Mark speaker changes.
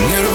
Speaker 1: New